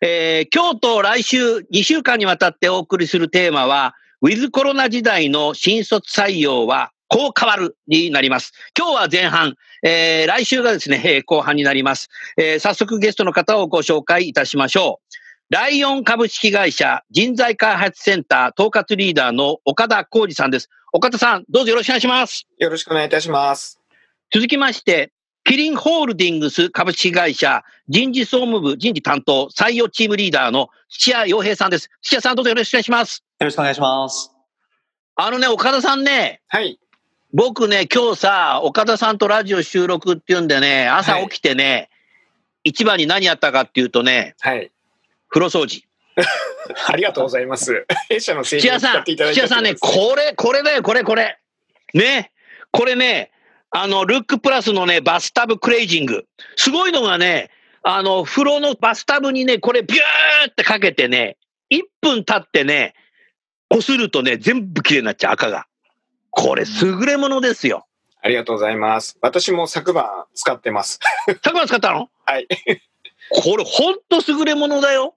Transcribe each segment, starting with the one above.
えー、今日と来週2週間にわたってお送りするテーマは、ウィズコロナ時代の新卒採用はこう変わるになります。今日は前半、えー、来週がですね、えー、後半になります、えー。早速ゲストの方をご紹介いたしましょう。ライオン株式会社人材開発センター統括リーダーの岡田浩二さんです。岡田さん、どうぞよろしくお願いします。よろしくお願いいたします。続きまして、キリンホールディングス株式会社人事総務部人事担当採用チームリーダーの土屋洋平さんです。土屋さんどうぞよろしくお願いします。よろしくお願いします。あのね、岡田さんね。はい。僕ね、今日さ、岡田さんとラジオ収録っていうんでね、朝起きてね、はい、一番に何やったかっていうとね、はい。風呂掃除。ありがとうございます。弊社の製品を使っていただいて。土屋さんね、これ、これだよ、これ、これ。ね。これね、あの、ルックプラスのね、バスタブクレイジング。すごいのがね、あの、風呂のバスタブにね、これビューってかけてね、1分経ってね、こするとね、全部綺麗になっちゃう、赤が。これ、優れものですよ。ありがとうございます。私も昨晩使ってます。昨晩使ったの？はい。これ、ほんと優れものだよ。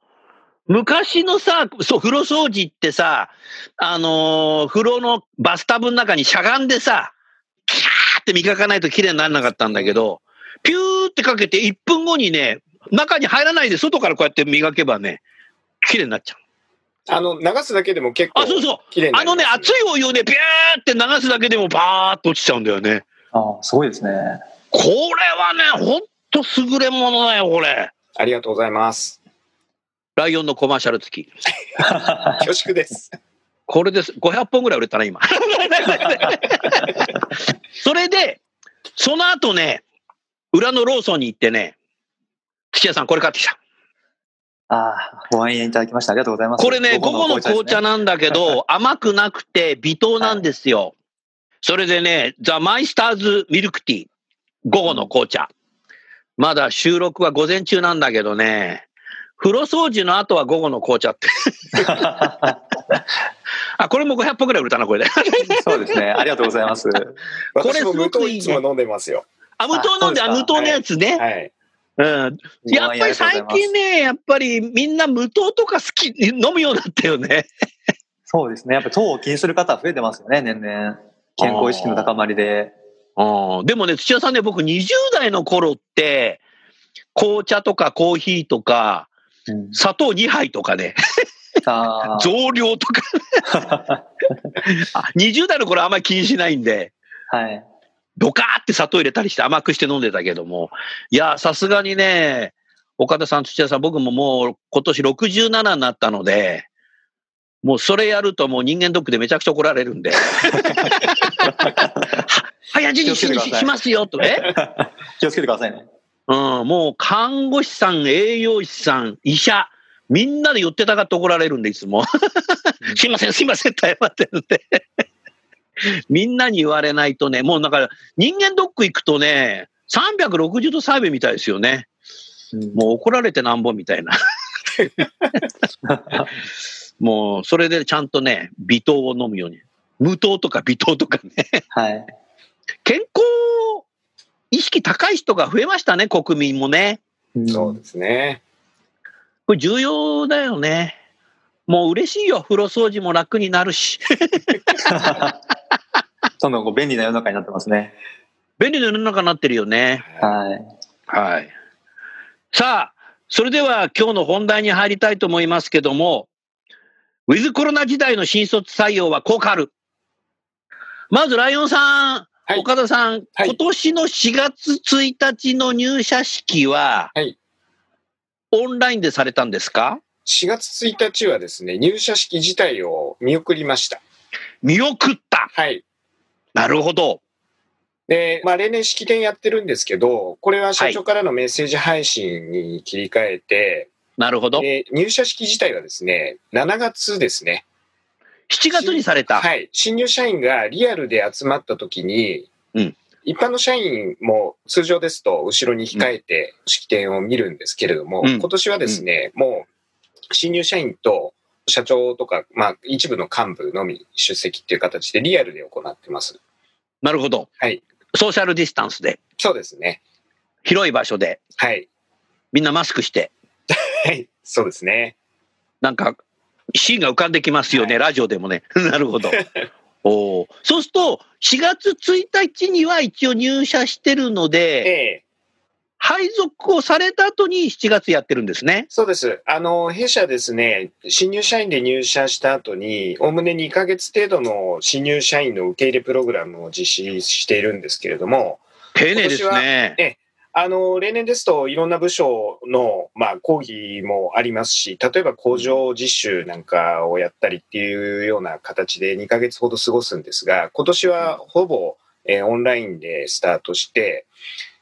昔のさ、そう、風呂掃除ってさ、あのー、風呂のバスタブの中にしゃがんでさ、って磨かないと綺麗にならなかったんだけど、ピューってかけて1分後にね、中に入らないで外からこうやって磨けばね、綺麗になっちゃう。あの、流すだけでも結構、あ、そうそう。あのね、熱いお湯をね、ピューって流すだけでもバーっと落ちちゃうんだよね。あすごいですね。これはね、ほんと優れものだよ、これ。ありがとうございます。ライオンのコマーシャル付き。恐縮です。これです。500本ぐらい売れたな、今。それで、その後ね、裏のローソンに行ってね、土屋さん、これ買ってきた。ああ、ご愛援いただきました。ありがとうございます。これね、午後の紅茶なんだけど、甘くなくて微糖なんですよ。はい、それでね、ザ・マイスターズ・ミルクティー、午後の紅茶。まだ収録は午前中なんだけどね、風呂掃除の後は午後の紅茶って。あ、これも500本ぐらい売れたな、これで。そうですね。ありがとうございます。これすごくいい、ね。いつも飲んでますよ。あ、無糖飲んで、あ、無糖のやつね。はい。うん。やっぱり最近ね、やっぱりみんな無糖とか好き、飲むようになったよね。そうですね。やっぱ糖を気にする方増えてますよね、年々。健康意識の高まりで。あでもね、土屋さんね、僕20代の頃って、紅茶とかコーヒーとか、砂糖2杯とかね。増量とか 20代の頃あんまり気にしないんで。はい。ドカーって砂糖入れたりして甘くして飲んでたけども。いや、さすがにね、岡田さん、土屋さん、僕ももう今年67になったので、もうそれやるともう人間ドックでめちゃくちゃ怒られるんで。早死にしますよとね。気をつけてくださいね。うん、もう看護師さん、栄養士さん、医者、みんなで寄ってたかって怒られるんで、いつも。すいません、すいませんって謝ってるんで。みんなに言われないとね、もうだから人間ドック行くとね、360度サーベイみたいですよね。もう怒られてなんぼみたいな。もうそれでちゃんとね、微糖を飲むように。無糖とか微糖とかね。はい。健康意識高い人が増えましたね、国民もね。そうですね。これ重要だよね。もう嬉しいよ。風呂掃除も楽になるし。どんどん便利な世の中になってますね。便利な世の中になってるよね。はい。はい。さあ、それでは今日の本題に入りたいと思いますけども、ウィズコロナ時代の新卒採用はこう変わる。まず、ライオンさん、はい岡田さん、はい今年の4月1日の入社式は、はいオンラインでされたんですか？4月1日はですね、入社式自体を見送りました。見送った。はい。なるほど。で、まあ、例年式典やってるんですけど、これは社長からのメッセージ配信に切り替えて、なるほど。で入社式自体はですね、7月ですね。7月にされた。はい。新入社員がリアルで集まった時に、うん一般の社員も通常ですと後ろに控えて式典を見るんですけれども、うん今年はですね、もう新入社員と社長とか、まあ一部の幹部のみ出席っていう形でリアルで行ってます。なるほど。はい。ソーシャルディスタンスで、そうですね。広い場所で、はい。みんなマスクして、はい。そうですね。なんか、シーンが浮かんできますよね、ラジオでもね。なるほど。おーそうすると、4月1日には一応入社してるのえで、え配属をされた後に7月やってるんですね。そうです。あの、弊社ですね、新入社員で入社した後に、おおむね2ヶ月程度の新入社員の受け入れプログラムを実施しているんですけれども、丁寧ですね。えあの、例年ですといろんな部署の、まあ、講義もありますし、例えば工場実習なんかをやったりっていうような形で2ヶ月ほど過ごすんですが、今年はほぼ、えーオンラインでスタートして、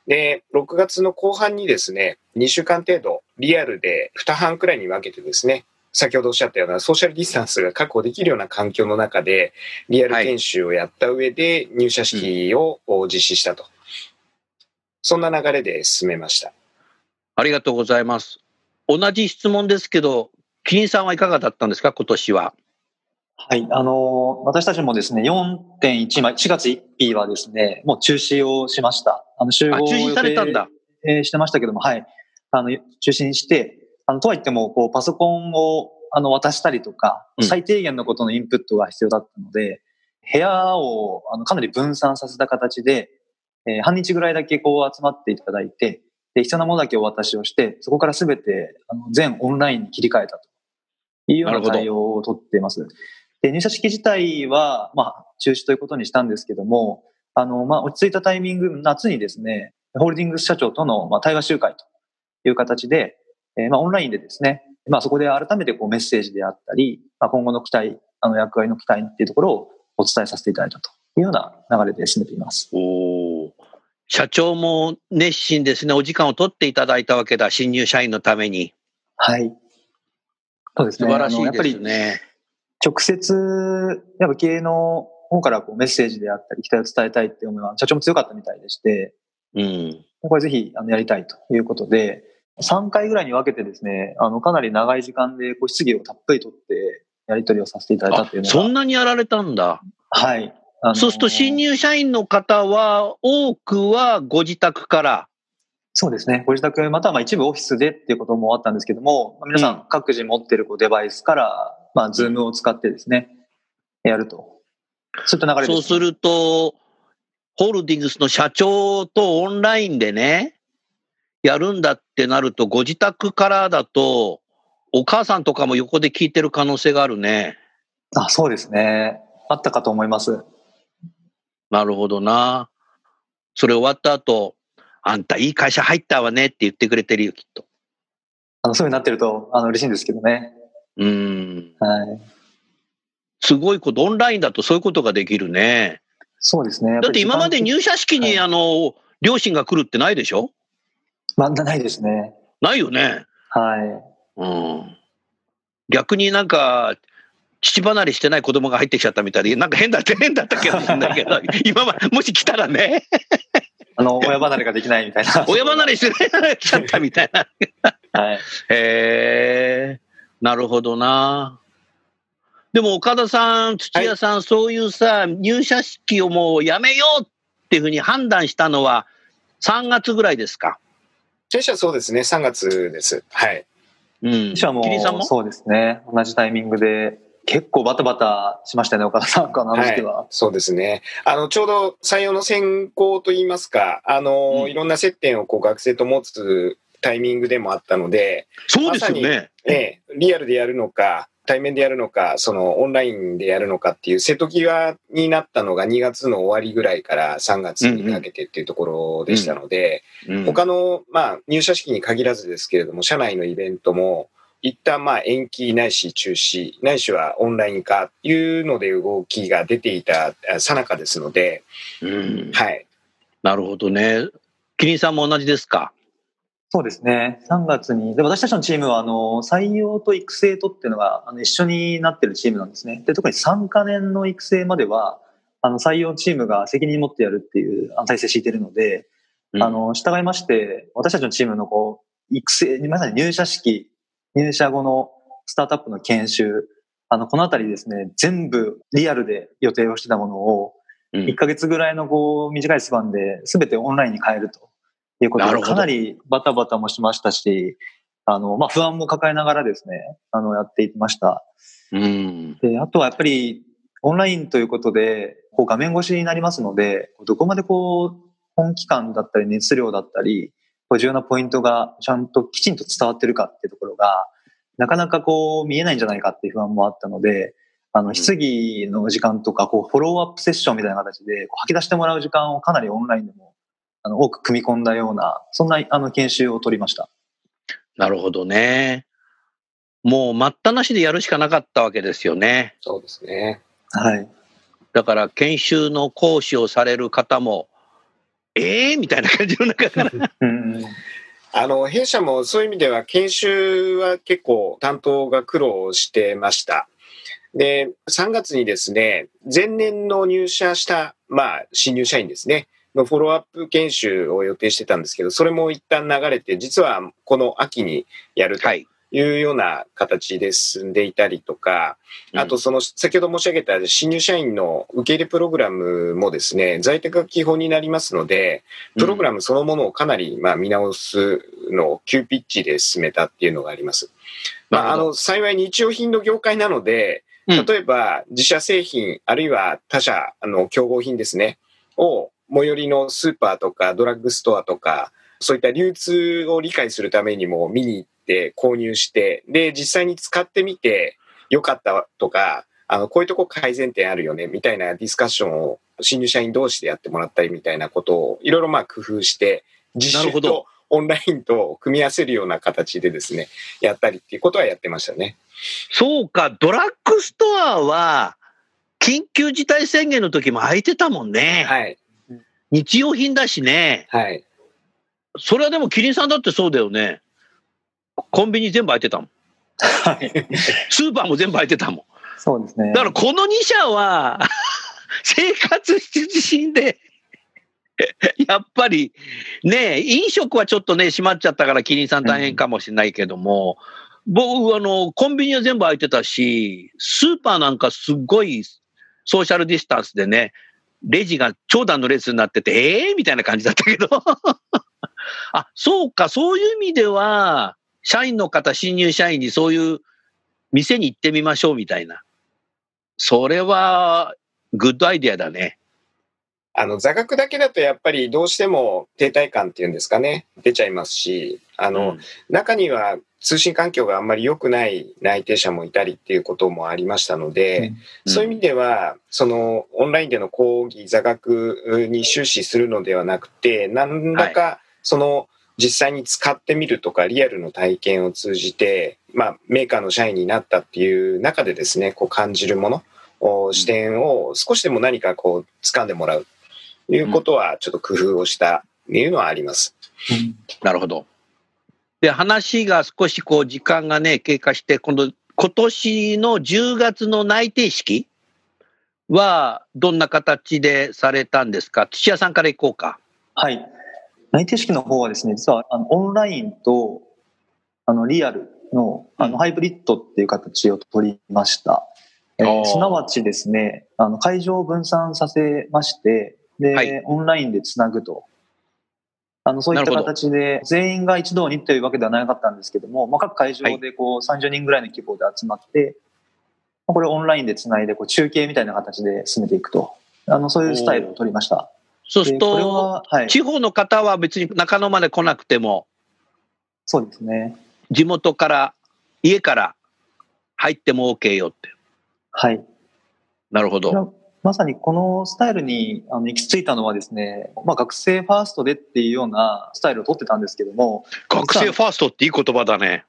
で、6月の後半にですね、2週間程度、リアルで2班くらいに分けてですね、先ほどおっしゃったようなソーシャルディスタンスが確保できるような環境の中で、リアル研修をやった上で入社式を実施したと。そんな流れで進めました。ありがとうございます。同じ質問ですけど、キリンさんはいかがだったんですか、今年は。はい。あの、私たちもですね、4.1、まあ4月1日はですね、もう中止をしました。あの、集合あ、中止されたんだ。えーしてましたけども、はい。あの、中止にして、あの、とはいっても、こう、パソコンを、あの、渡したりとか、うん最低限のことのインプットが必要だったので、部屋を、あの、かなり分散させた形で、えー半日ぐらいだけこう集まっていただいて、で、必要なものだけお渡しをして、そこからすべて、あの、全オンラインに切り替えたというような対応をとっています。で、入社式自体は、まあ、中止ということにしたんですけども、あの、まあ、落ち着いたタイミング、夏にですね、ホールディングス社長との、まあ、対話集会という形で、えーまあ、オンラインでですね、まあ、そこで改めてこうメッセージであったり、まあ、今後の期待、あの、役割の期待っていうところをお伝えさせていただいたというような流れで進めています。おー社長も熱心ですね。お時間を取っていただいたわけだ。新入社員のために。はい。そうです素ね。晴らしいであのやっぱりすね。直接、やっぱ経営の方からこうメッセージであったり、期待を伝えたいっていう思いは社長も強かったみたいでして、うん。これぜひあのやりたいということで、3回ぐらいに分けてですね、あのかなり長い時間でこう質疑をたっぷりとってやり取りをさせていただいたあっていうのが。そんなにやられたんだ。はい。あのそうすると新入社員の方は、多くはご自宅から。そうですね。ご自宅、またはまあ一部オフィスでっていうこともあったんですけども、まあ皆さうんん各自持ってるこうデバイスから、まあ、ズームを使ってですね、やると。そういった流れです、そうすると、ホールディングスの社長とオンラインでね、やるんだってなると、ご自宅からだと、お母さんとかも横で聞いてる可能性があるね。あ、そうですね。あったかと思います。なるほどな。それ終わった後、あんたいい会社入ったわねって言ってくれてるよ、きっと。あの、そういうなってると、あの、嬉しいんですけどね。うーん。はい。すごいこと、オンラインだとそういうことができるね。そうですね。だって今まで入社式に、はいあの、両親が来るってないでしょ？まあ、ないですね。ないよね。はい。うん。逆になんか、父離れしてない子供が入ってきちゃったみたいで、なんか変だって 変だったけど今まもし来たらね、あの、親離れができないみたいな。親離れしてないちゃったみたいな。はい。へえ、なるほどな。でも岡田さん、土屋さん、そういうさ、入社式をもうやめようっていうふうに判断したのは3月ぐらいですか？弊社そうですね、3月です。はい。うん。私はも？そうですね。同じタイミングで、結構バタバタしましたね、岡田さんかな、あの時期は。そうですね。あの、ちょうど採用の選考といいますか、あの、うんいろんな接点をこう学生と持つタイミングでもあったので、そうですよね。ええ、リアルでやるのか、対面でやるのか、そのオンラインでやるのかっていう瀬戸際になったのが2月の終わりぐらいから3月にかけてっていうところでしたので、うん他の、まあ、入社式に限らずですけれども、社内のイベントも、一旦まあ延期ないし中止、ないしはオンライン化っていうので動きが出ていたさなかですので、うんはい。なるほどね。キリンさんも同じですか？そうですね。3月に、で私たちのチームは、あの、採用と育成とっていうのが、あの、一緒になってるチームなんですね。で、特に3カ年の育成までは、あの、採用チームが責任持ってやるっていう体制敷いてるので、うんあの、従いまして、私たちのチームのこう、育成、まさに入社式、入社後のスタートアップの研修、あの、このあたりですね、全部リアルで予定をしてたものを、うん1ヶ月ぐらいのこう、短いスパンで全てオンラインに変えるということで、かなりバタバタもしましたし、あの、まあ、不安も抱えながらですね、あの、やっていきました。うん。で、あとはやっぱり、オンラインということで、こう画面越しになりますので、どこまでこう、本気感だったり熱量だったり、重要なポイントがちゃんときちんと伝わってるかっていうところが、なかなかこう見えないんじゃないかっていう不安もあったので、あの、質疑の時間とか、こう、フォローアップセッションみたいな形で、吐き出してもらう時間をかなりオンラインでも、あの、多く組み込んだような、そんな、あの、研修を取りました。なるほどね。もう待ったなしでやるしかなかったわけですよね。そうですね。はい。だから研修の講師をされる方も、ええー、みたいな感じの中から。うん。あの、弊社もそういう意味では研修は結構担当が苦労してました。で、3月にですね、前年の入社した、まあ、新入社員ですね、のフォローアップ研修を予定してたんですけど、それも一旦流れて、実はこの秋にやるとはい。いうような形で進んでいたりとか、あとその先ほど申し上げた新入社員の受け入れプログラムもですね、在宅が基本になりますので、プログラムそのものをかなりまあ見直すのを急ピッチで進めたっていうのがあります。まあ、あの、幸い日用品の業界なので、うん例えば自社製品、あるいは他社の競合品ですね、を最寄りのスーパーとかドラッグストアとか、そういった流通を理解するためにも見に行って購入して、で、実際に使ってみて良かったとか、あの、こういうとこ改善点あるよね、みたいなディスカッションを新入社員同士でやってもらったりみたいなことをいろいろまあ工夫して、実習とオンラインと組み合わせるような形でですね、やったりっていうことはやってましたね。そうか、ドラッグストアは、緊急事態宣言の時も空いてたもんね。はい。日用品だしね。はい。それはでも、キリンさんだってそうだよね。コンビニ全部空いてたもん。はい。スーパーも全部空いてたもん。そうですね。だからこの2社は、生活必需品で、やっぱりね、飲食はちょっとね、閉まっちゃったから、キリンさん大変かもしれないけども、僕、あの、コンビニは全部空いてたし、スーパーなんかすっごいソーシャルディスタンスでね、レジが長蛇の列になってて、ええー、みたいな感じだったけど。あ、そうか、そういう意味では、社員の方、新入社員にそういう店に行ってみましょうみたいな。それは、グッドアイデアだね。あの、座学だけだとやっぱりどうしても停滞感っていうんですかね、出ちゃいますし、あの、うん中には通信環境があんまり良くない内定者もいたりっていうこともありましたので、そういう意味では、そのオンラインでの講義、座学に終始するのではなくて、何らかその実際に使ってみるとか、リアルの体験を通じて、まあ、メーカーの社員になったっていう中でですね、こう感じるもの、お視点を少しでも何かこう掴んでもらうということは、ちょっと工夫をしたっていうのはあります。うんなるほど。で、話が少しこう時間がね、経過して、今度、今年の10月の内定式はどんな形でされたんですか？土屋さんからいこうか。はい。内定式の方はですね、実はあのオンラインとあのリアルのあうんのハイブリッドっていう形を取りました。えーすなわちですね、あの会場を分散させまして、で、はいオンラインでつなぐと。あのそういった形で、全員が一堂にというわけではなかったんですけども、まあ、各会場でこう30人ぐらいの規模で集まって、まあこれをオンラインでつないでこう中継みたいな形で進めていくと。あのそういうスタイルを取りました。そうすると、は、はい、地方の方は別に中野まで来なくても、そうですね。地元から、家から入っても OK よって。はい。なるほど。まさにこのスタイルにあの行き着いたのはですね、まあ、学生ファーストでっていうようなスタイルを取ってたんですけども、学生ファーストっていい言葉だね。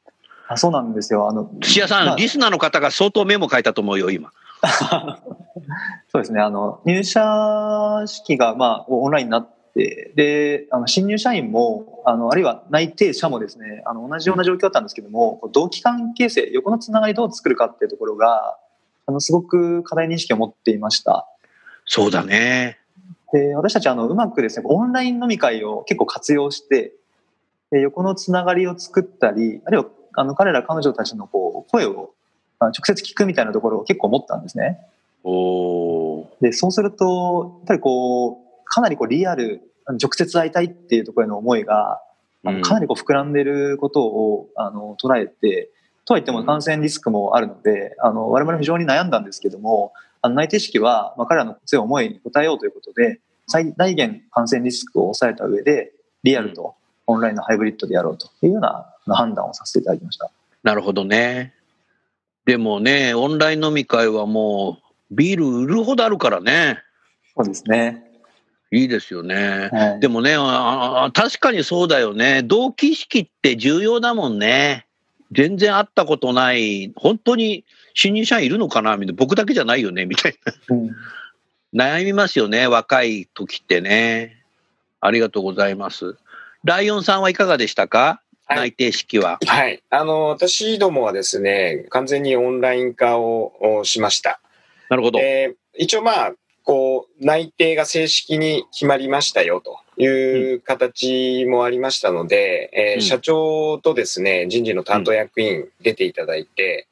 あそうなんですよ。あの土屋さん、まあリスナーの方が相当メモ書いたと思うよ、今。そうですね。あの、入社式が、まあ、オンラインになって、で、あの、新入社員も、あの、あるいは内定者もですね、あの、同じような状況だったんですけども、同期関係性、横のつながりどう作るかっていうところが、あの、すごく課題認識を持っていました。そうだね。で、私たち、あの、うまくですね、オンライン飲み会を結構活用して、で横のつながりを作ったり、あるいは、あの、彼ら彼女たちのこう、声をあ直接聞くみたいなところを結構持ったんですね。おーで、そうすると、やっぱりこう、かなりこうリアル、直接会いたいっていうところへの思いが、あうんのかなりこう膨らんでることをあの捉えて、とはいっても感染リスクもあるので、あの我々も非常に悩んだんですけども、あの内定式は、まあ、彼らの強い思いに応えようということで、最大限感染リスクを抑えた上で、リアルとオンラインのハイブリッドでやろうというような判断をさせていただきました。なるほどね。でもね、オンライン飲み会はもう、ビール売るほどあるからね。そうですね。いいですよね。はいでもね、ああ確かにそうだよね。同期式って重要だもんね。全然会ったことない、本当に新入社員いるのかなみたいな、僕だけじゃないよねみたいうんな。悩みますよね、若い時ってね。ありがとうございます。ライオンさんはいかがでしたか、はい内定式は。はい。あの、私どもはですね、完全にオンライン化をおしました。なるほど。で、一応まあ、こう、内定が正式に決まりましたよという形もありましたので、えーうん社長とですね、人事の担当役員出ていただいて、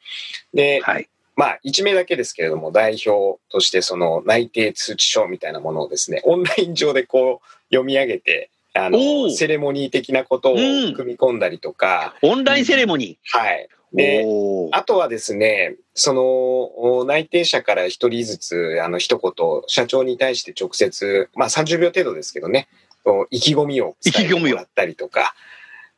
で、はい。まあ、1名だけですけれども、代表としてその内定通知書みたいなものをですね、オンライン上でこう読み上げて、あおの、ー。セレモニー的なことをうん。組み込んだりとか、オンラインセレモニはい。ー。で、あとはですね、そのお内定者から一人ずつ、あの一言、社長に対して直接、まあ30秒程度ですけどね、意気込みを伝えてもらったりとか、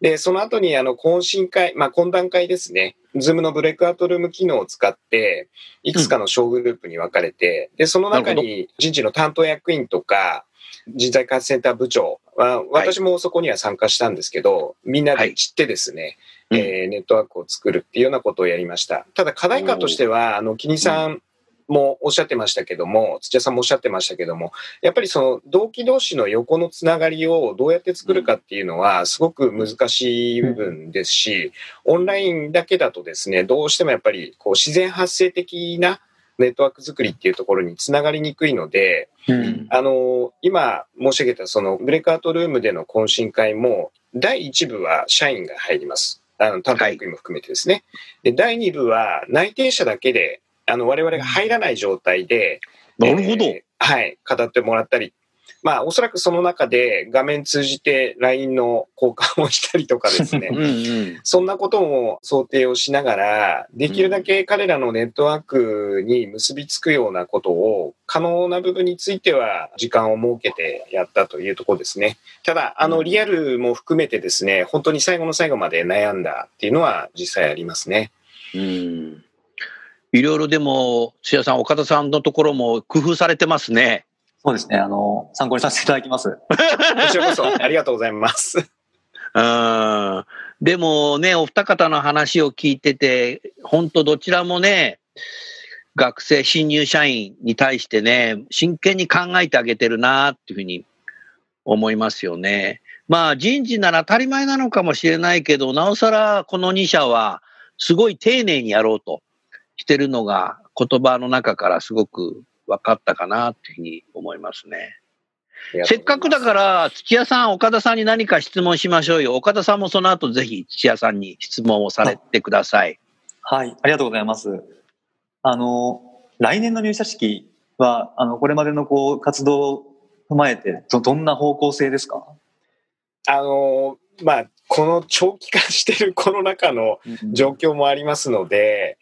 で、その後にあの懇親会、まあ懇談会ですね、ズームのブレイクアウトルーム機能を使って、いくつかの小グループに分かれて、で、その中なに人事の担当役員とか、人材開発センター部長は、私もそこには参加したんですけど、みんなで散ってですね、うん。えーネットワークを作るっていうようなことをやりました。ただ課題感としては、あの、キニさんもおっしゃってましたけども、土屋さんもおっしゃってましたけども、やっぱりその同期同士の横のつながりをどうやって作るかっていうのはすごく難しい部分ですし、オンラインだけだとですね、どうしてもやっぱりこう自然発生的なネットワーク作りっていうところにつながりにくいので、うんあの、今申し上げたそのブレイクアウトルームでの懇親会も、第1部は社員が入ります。あの、担当役員も含めてですね。で、第2部は内定者だけで、あの、我々が入らない状態で、なるほど。えーはい、語ってもらったり。まあ、おそらくその中で画面通じて LINE の交換をしたりとかですねうん。うん。そんなことも想定をしながら、できるだけ彼らのネットワークに結びつくようなことを、可能な部分については時間を設けてやったというところですね。ただ、あの、リアルも含めてですね、本当に最後の最後まで悩んだっていうのは実際ありますね。うんいろいろでも、土屋さん、岡田さんのところも工夫されてますね。そうですね。あの、参考にさせていただきます。こちらこそ ありがとうございます。うん。でもね、お二方の話を聞いてて、本当どちらもね、学生、新入社員に対してね、真剣に考えてあげてるなっていうふうに思いますよね。まあ人事なら当たり前なのかもしれないけど、なおさらこの2社はすごい丁寧にやろうとしてるのが言葉の中からすごく分かったかなっていうふうに思いますね。せっかくだから、土屋さん、岡田さんに何か質問しましょうよ。岡田さんもその後ぜひ土屋さんに質問をされてください。はい、ありがとうございます。あの、来年の入社式は、あの、これまでのこう、活動を踏まえて、ど、どんな方向性ですか？あの、まあ、この長期化してるコロナ禍の状況もありますので、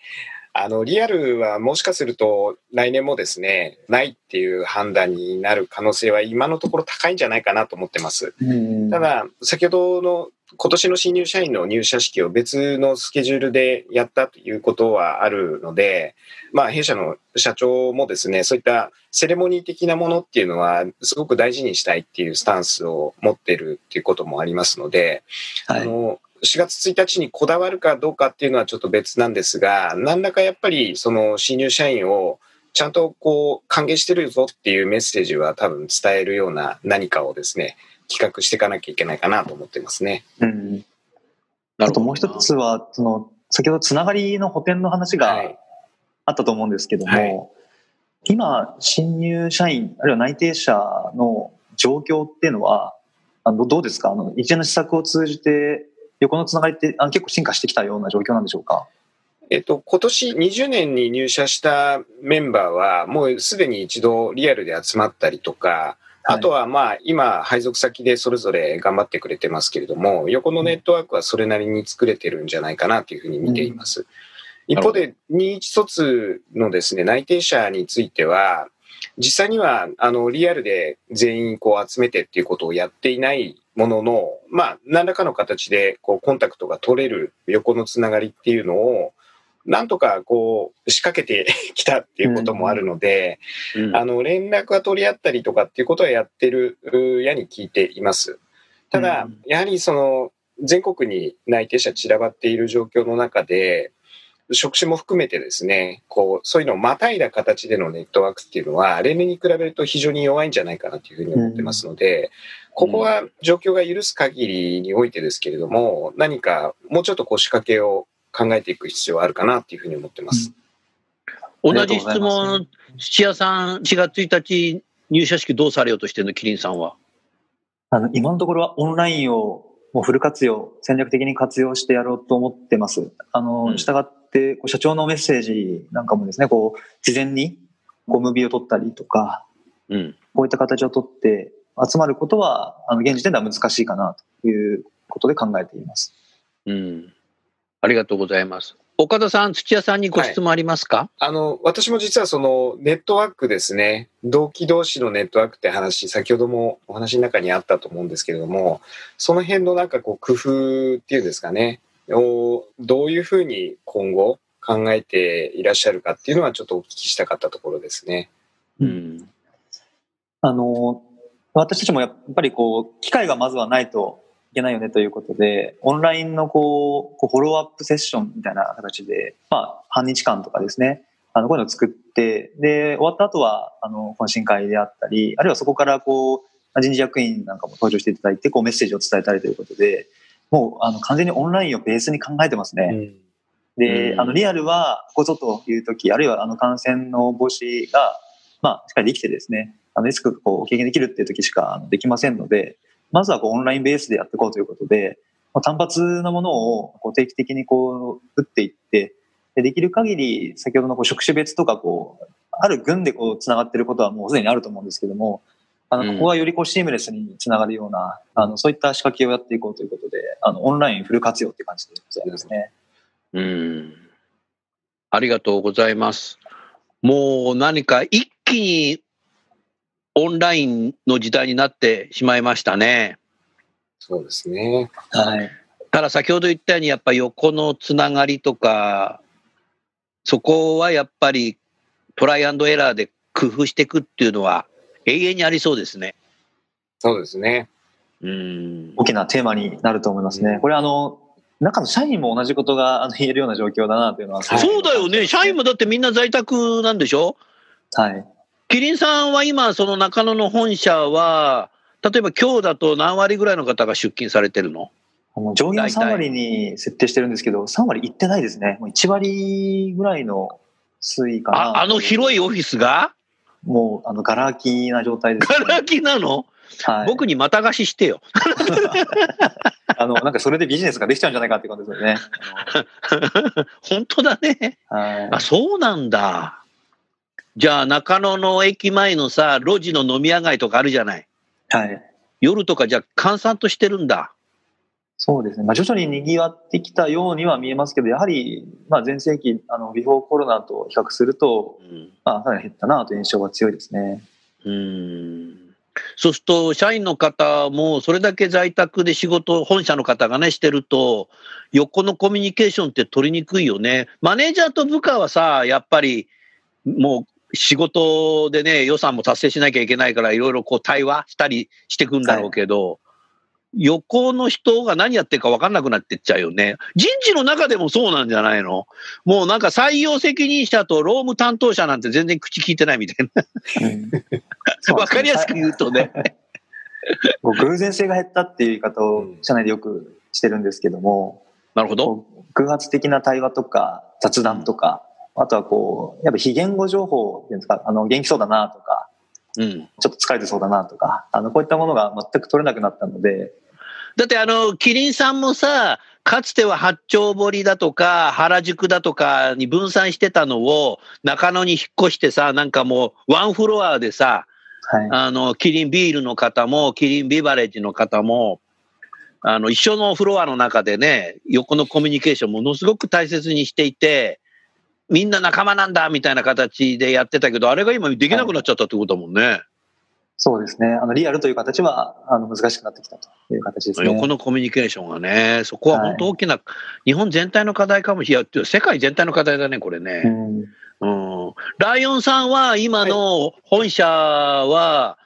あの、リアルはもしかすると来年もですね、ないっていう判断になる可能性は今のところ高いんじゃないかなと思ってます。うんただ、先ほどの今年の新入社員の入社式を別のスケジュールでやったということはあるので、まあ、弊社の社長もですね、そういったセレモニー的なものっていうのは、すごく大事にしたいっていうスタンスを持ってるっていうこともありますので、はい、あの、4月1日にこだわるかどうかっていうのはちょっと別なんですが、何らかやっぱりその新入社員をちゃんとこう歓迎してるぞっていうメッセージは多分伝えるような何かをですね、企画していかなきゃいけないかなと思ってますね。うん。あともう一つは、その、先ほどつながりの補填の話があったと思うんですけども、はい、今、新入社員、あるいは内定者の状況っていうのは、あのどうですか？あの一連の施策を通じて、横のつながりってあ結構進化してきたような状況なんでしょうか？えっと、今年20年に入社したメンバーは、もうすでに一度リアルで集まったりとか、あとはまあ今配属先でそれぞれ頑張ってくれてますけれども、横のネットワークはそれなりに作れてるんじゃないかなというふうに見ています。一方で、21卒のですね、内定者については、実際にはあのリアルで全員こう集めてっていうことをやっていないものの、まあ、何らかの形でこうコンタクトが取れる横のつながりっていうのを、なんとかこう仕掛けて きたっていうこともあるので、うんうん、あの連絡は取り合ったりとかっていうことはやってるやに聞いています。ただ、うん、やはりその全国に内定者散らばっている状況の中で、職種も含めてですね、こう、そういうのをまたいだ形でのネットワークっていうのは、例年に比べると非常に弱いんじゃないかなというふうに思ってますので、ここは状況が許す限りにおいてですけれども、何かもうちょっとこう仕掛けを考えていく必要はあるかなというふうに思ってます。うん、同じ質問、土屋さん、4月1日入社式どうされようとしてるの、キリンさんは？あの、今のところはオンラインをもうフル活用、戦略的に活用してやろうと思ってます。あの、したがって、こう社長のメッセージなんかもですね、こう、事前に、こう、ムビを取ったりとか、うん、こういった形を取って集まることは、あの、現時点では難しいかなということで考えています。うん。ありがとうございます。岡田さん、土屋さんにご質問ありますか、はい、あの、私も実はそのネットワークですね、同期同士のネットワークって話、先ほどもお話の中にあったと思うんですけれども、その辺のなんかこう工夫っていうんですかね、をどういうふうに今後考えていらっしゃるかっていうのはちょっとお聞きしたかったところですね。うん。あの、私たちもやっぱりこう、機会がまずはないといけないよねということで、オンラインのこう、こうフォローアップセッションみたいな形で、まあ、半日間とかですね、あの、こういうのを作って、で、終わった後は、あの、懇親会であったり、あるいはそこからこう、人事役員なんかも登場していただいて、こうメッセージを伝えたりということで、もう、あの、完全にオンラインをベースに考えてますね。うん。で、あの、リアルは、ここぞという時、あるいは、あの、感染の防止が、まあ、しっかりできてですね、あの、リスクを軽減できるっていう時しかできませんので、まずはこうオンラインベースでやっていこうということで、単発のものをこう定期的にこう打っていって、できる限り先ほどのこう職種別とかこう、ある群でこう繋がってることはもうすでにあると思うんですけども、あの、ここはよりこうシームレスにつながるような、あの、そういった仕掛けをやっていこうということで、あの、オンラインフル活用っていう感じでございますね。うん。ありがとうございます。もう何か一気にオンラインの時代になってしまいましたね。そうですね。はい。ただ先ほど言ったようにやっぱ横のつながりとか、そこはやっぱりトライアンドエラーで工夫していくっていうのは永遠にありそうですね。そうですね。うん。大きなテーマになると思いますね。これあの、中の社員も同じことが言えるような状況だなというのは。そうだよね。社員もだってみんな在宅なんでしょ？はい。キリンさんは今、その中野の本社は、例えば今日だと何割ぐらいの方が出勤されてるの？上限3割に設定してるんですけど、3割いってないですね。もう1割ぐらいの推移かな。あ、あの広いオフィスが？もう、あの、ガラ空きな状態です、ね。ガラ空きなの？はい、僕にまた貸ししてよ。あの、なんかそれでビジネスができちゃうんじゃないかって感じですよね。本当だね。はい、あ、そうなんだ。じゃあ中野の駅前のさ、路地の飲み屋街とかあるじゃない。はい。夜とかじゃあ閑散としてるんだ。そうですね。まあ、徐々に賑わってきたようには見えますけど、やはり、まあ、前世紀、あの、ビフォーコロナと比較すると、うん、まあ、かなり減ったなという印象が強いですね。うん。そうすると、社員の方もそれだけ在宅で仕事、本社の方がね、してると、横のコミュニケーションって取りにくいよね。マネージャーと部下はさ、やっぱり、もう仕事でね、予算も達成しなきゃいけないから、いろいろこう対話したりしていくんだろうけど、横の人が何やってるか分かんなくなってっちゃうよね。人事の中でもそうなんじゃないの？もうなんか採用責任者と労務担当者なんて全然口聞いてないみたいな。うん 分かりやすく言うとね。偶然性が減ったっていう言い方を社内でよくしてるんですけども、なるほど。偶発的な対話とか雑談とか、あとはこう、やっぱ非言語情報っていうんですか、あの、元気そうだなとか、うん。ちょっと疲れてそうだなとか、あの、こういったものが全く取れなくなったので、だってあの、キリンさんもさ、かつては八丁堀だとか原宿だとかに分散してたのを中野に引っ越してさ、なんかもうワンフロアでさ、はい。あの、キリンビールの方も、キリンビバレッジの方も、あの、一緒のフロアの中でね、横のコミュニケーションものすごく大切にしていて、みんな仲間なんだみたいな形でやってたけど、あれが今できなくなっちゃったってことだもんね。そうですね。あの、リアルという形は、あの、難しくなってきたという形ですね。横のコミュニケーションがね、そこは本当大きな、日本全体の課題かもしれない。世界全体の課題だね、これうね。ん。うん。ライオンさんは今の本社は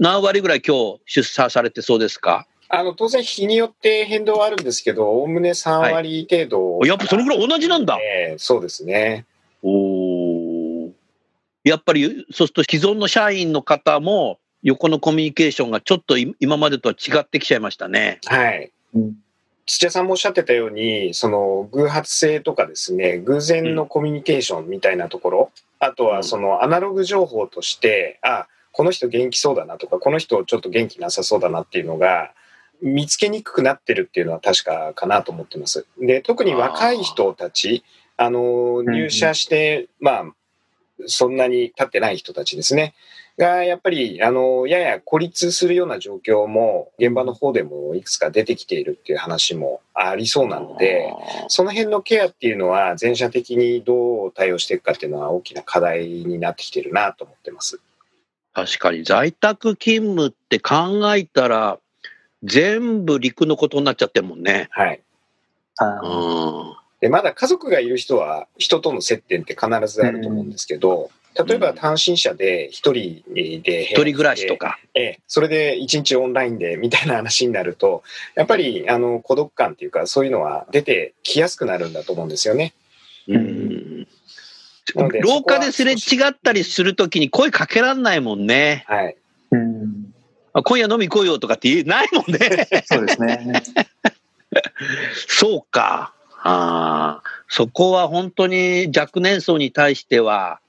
何割ぐらい今日出社されてそうですか？あの、当然日によって変動はあるんですけど、おおむね3割程度、やっぱそのぐらい同じなんだ。ええそうですね。おーやっぱり、そうすると既存の社員の方も、横のコミュニケーションがちょっとい今までとは違ってきちゃいましたね。はい。うん土屋さんもおっしゃってたように、その偶発性とかですね、偶然のコミュニケーションみたいなところ、あとはそのアナログ情報として、あ、この人元気そうだなとか、この人ちょっと元気なさそうだなっていうのが、見つけにくくなってるっていうのは確かかなと思ってます。で、特に若い人たち、あの、入社して、まあ、そんなに経ってない人たちですね。が、やっぱり、あの、やや孤立するような状況も、現場の方でもいくつか出てきているっていう話もありそうなので、その辺のケアっていうのは、全社的にどう対応していくかっていうのは大きな課題になってきてるなと思ってます。確かに在宅勤務って考えたら、全部陸のことになっちゃってるもんね。はい。あうーん。で、まだ家族がいる人は、人との接点って必ずあると思うんですけど、例えば単身者で一人で一人暮らしとか。ええ、それで一日オンラインでみたいな話になると、やっぱりあの孤独感っていうか、そういうのは出てきやすくなるんだと思うんですよね。うん。なので廊下ですれ違ったりするときに声かけらんないもんね。はい。うん。あ今夜飲み来いよとかって言えないもんね。そうですね。そうか。ああ、そこは本当に若年層に対しては、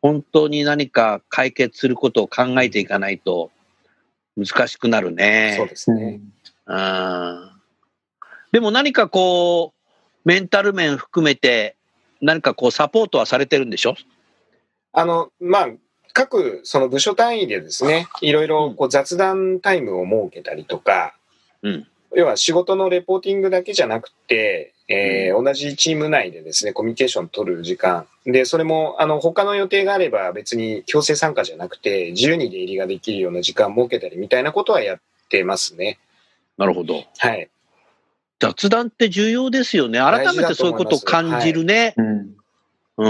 本当に何か解決することを考えていかないと難しくなるね。そうですね。うんでも何かこう、メンタル面含めて、何かこうサポートはされてるんでしょ？あの、まあ、各その部署単位でですね、いろいろこう雑談タイムを設けたりとか、うん。要は仕事のレポーティングだけじゃなくて、えー同じチーム内でですね、コミュニケーション取る時間。で、それも、あの、他の予定があれば別に強制参加じゃなくて、自由に出入りができるような時間を設けたりみたいなことはやってますね。なるほど。はい。雑談って重要ですよね。改めてそういうことを感じるね。うん。う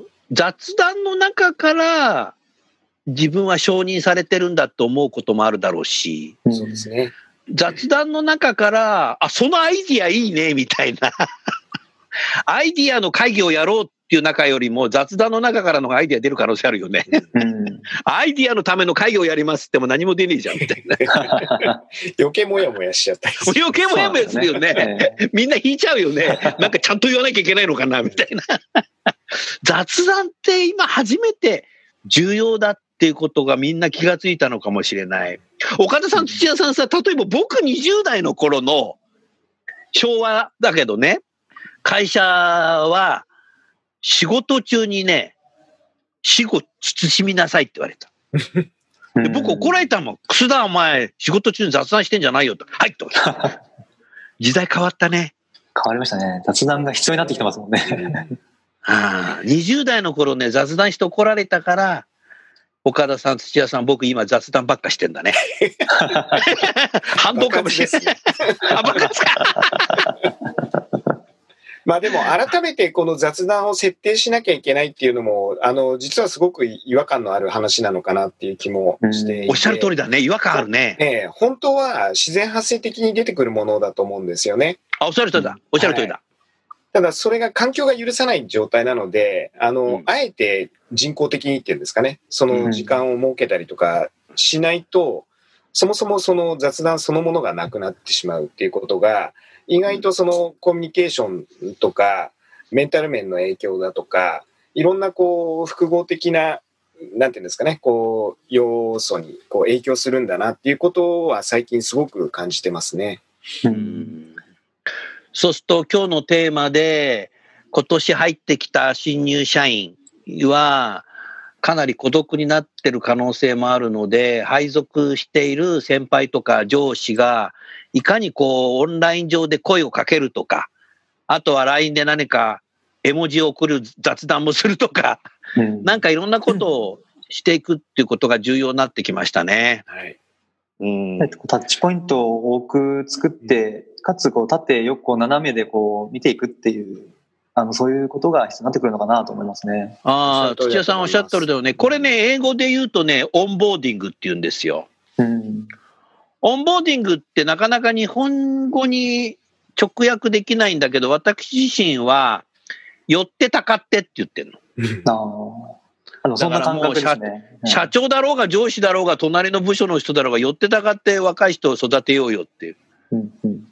ん。雑談の中から自分は承認されてるんだと思うこともあるだろうし、うんそうですね。雑談の中から、あ、そのアイディアいいね、みたいな。アイディアの会議をやろうっていう中よりも雑談の中からのアイディア出る可能性あるよね。うん。アイディアのための会議をやりますっても何も出ねえじゃん、みたいな。余計もやもやしちゃったりする余計もやもやするよね。え みんな引いちゃうよね。なんかちゃんと言わなきゃいけないのかな、みたいな。雑談って今初めて重要だっていうことがみんな気がついたのかもしれない。岡田さん、土屋さんさ、例えば僕20代の頃の昭和だけどね、会社は仕事中にね、死後慎みなさいって言われた。で僕怒られたもん。楠田お前、仕事中に雑談してんじゃないよと。はいと。時代変わったね。変わりましたね。雑談が必要になってきてますもんね。ああ20代の頃ね、雑談して怒られたから、岡田さん、土屋さん、僕今雑談ばっかしてんだね。反動かもしれない。あ、バカですか。まあでも改めてこの雑談を設定しなきゃいけないっていうのも、あの、実はすごく違和感のある話なのかなっていう気もしていて。おっしゃる通りだね。違和感あるね。ええ、本当は自然発生的に出てくるものだと思うんですよね。あ、おっしゃる通りだ。おっしゃる通りだ。ただそれが環境が許さない状態なので、あの、うん。あえて人工的にっていうんですかね、その時間を設けたりとかしないと、そもそもその雑談そのものがなくなってしまうっていうことが、意外とそのコミュニケーションとか、メンタル面の影響だとか、いろんなこう、複合的な、なんていうんですかね、こう、要素にこう影響するんだなっていうことは最近すごく感じてますね。うんそうすると今日のテーマで、今年入ってきた新入社員は、かなり孤独になってる可能性もあるので、配属している先輩とか上司が、いかにこう、オンライン上で声をかけるとか、あとは LINE で何か絵文字を送る雑談もするとか、うんなんかいろんなことをしていくっていうことが重要になってきましたね。はい。うんえっとタッチポイントを多く作って、かつこう縦横斜めでこう見ていくっていう、あのそういうことが必要になってくるのかなと思いますね。ああ、土屋さんおっしゃってるよね。これね、英語で言うとね、オンボーディングって言うんですよ。うん。オンボーディングってなかなか日本語に直訳できないんだけど、私自身は、寄ってたかってって言ってるの。あのそんな感覚ですね。社長だろうが上司だろうが隣の部署の人だろうが寄ってたかって若い人を育てようよっていう。うんうん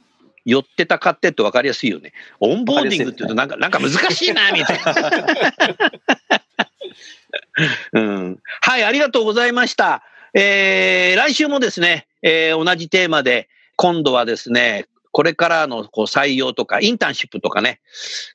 寄ってたかってって分かりやすいよね。オンボーディングって言うとなんか、なんか難しいな、みたいな。うん。はい、ありがとうございました。えー、来週もですね、えー同じテーマで、今度はですね、これからのこう採用とか、インターンシップとかね、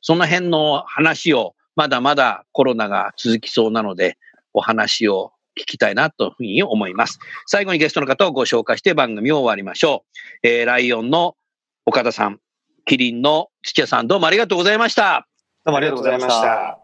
その辺の話を、まだまだコロナが続きそうなので、お話を聞きたいなというふうに思います。最後にゲストの方をご紹介して番組を終わりましょう。えーライオンの岡田さん、キリンの土屋さん、どうもありがとうございました。どうもありがとうございました。。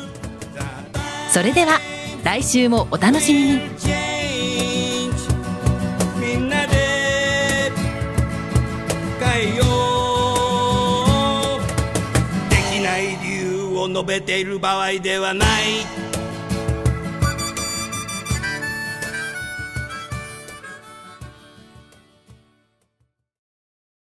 それでは来週もお楽しみに。みんなで変えよできない理由を述べている場合ではない。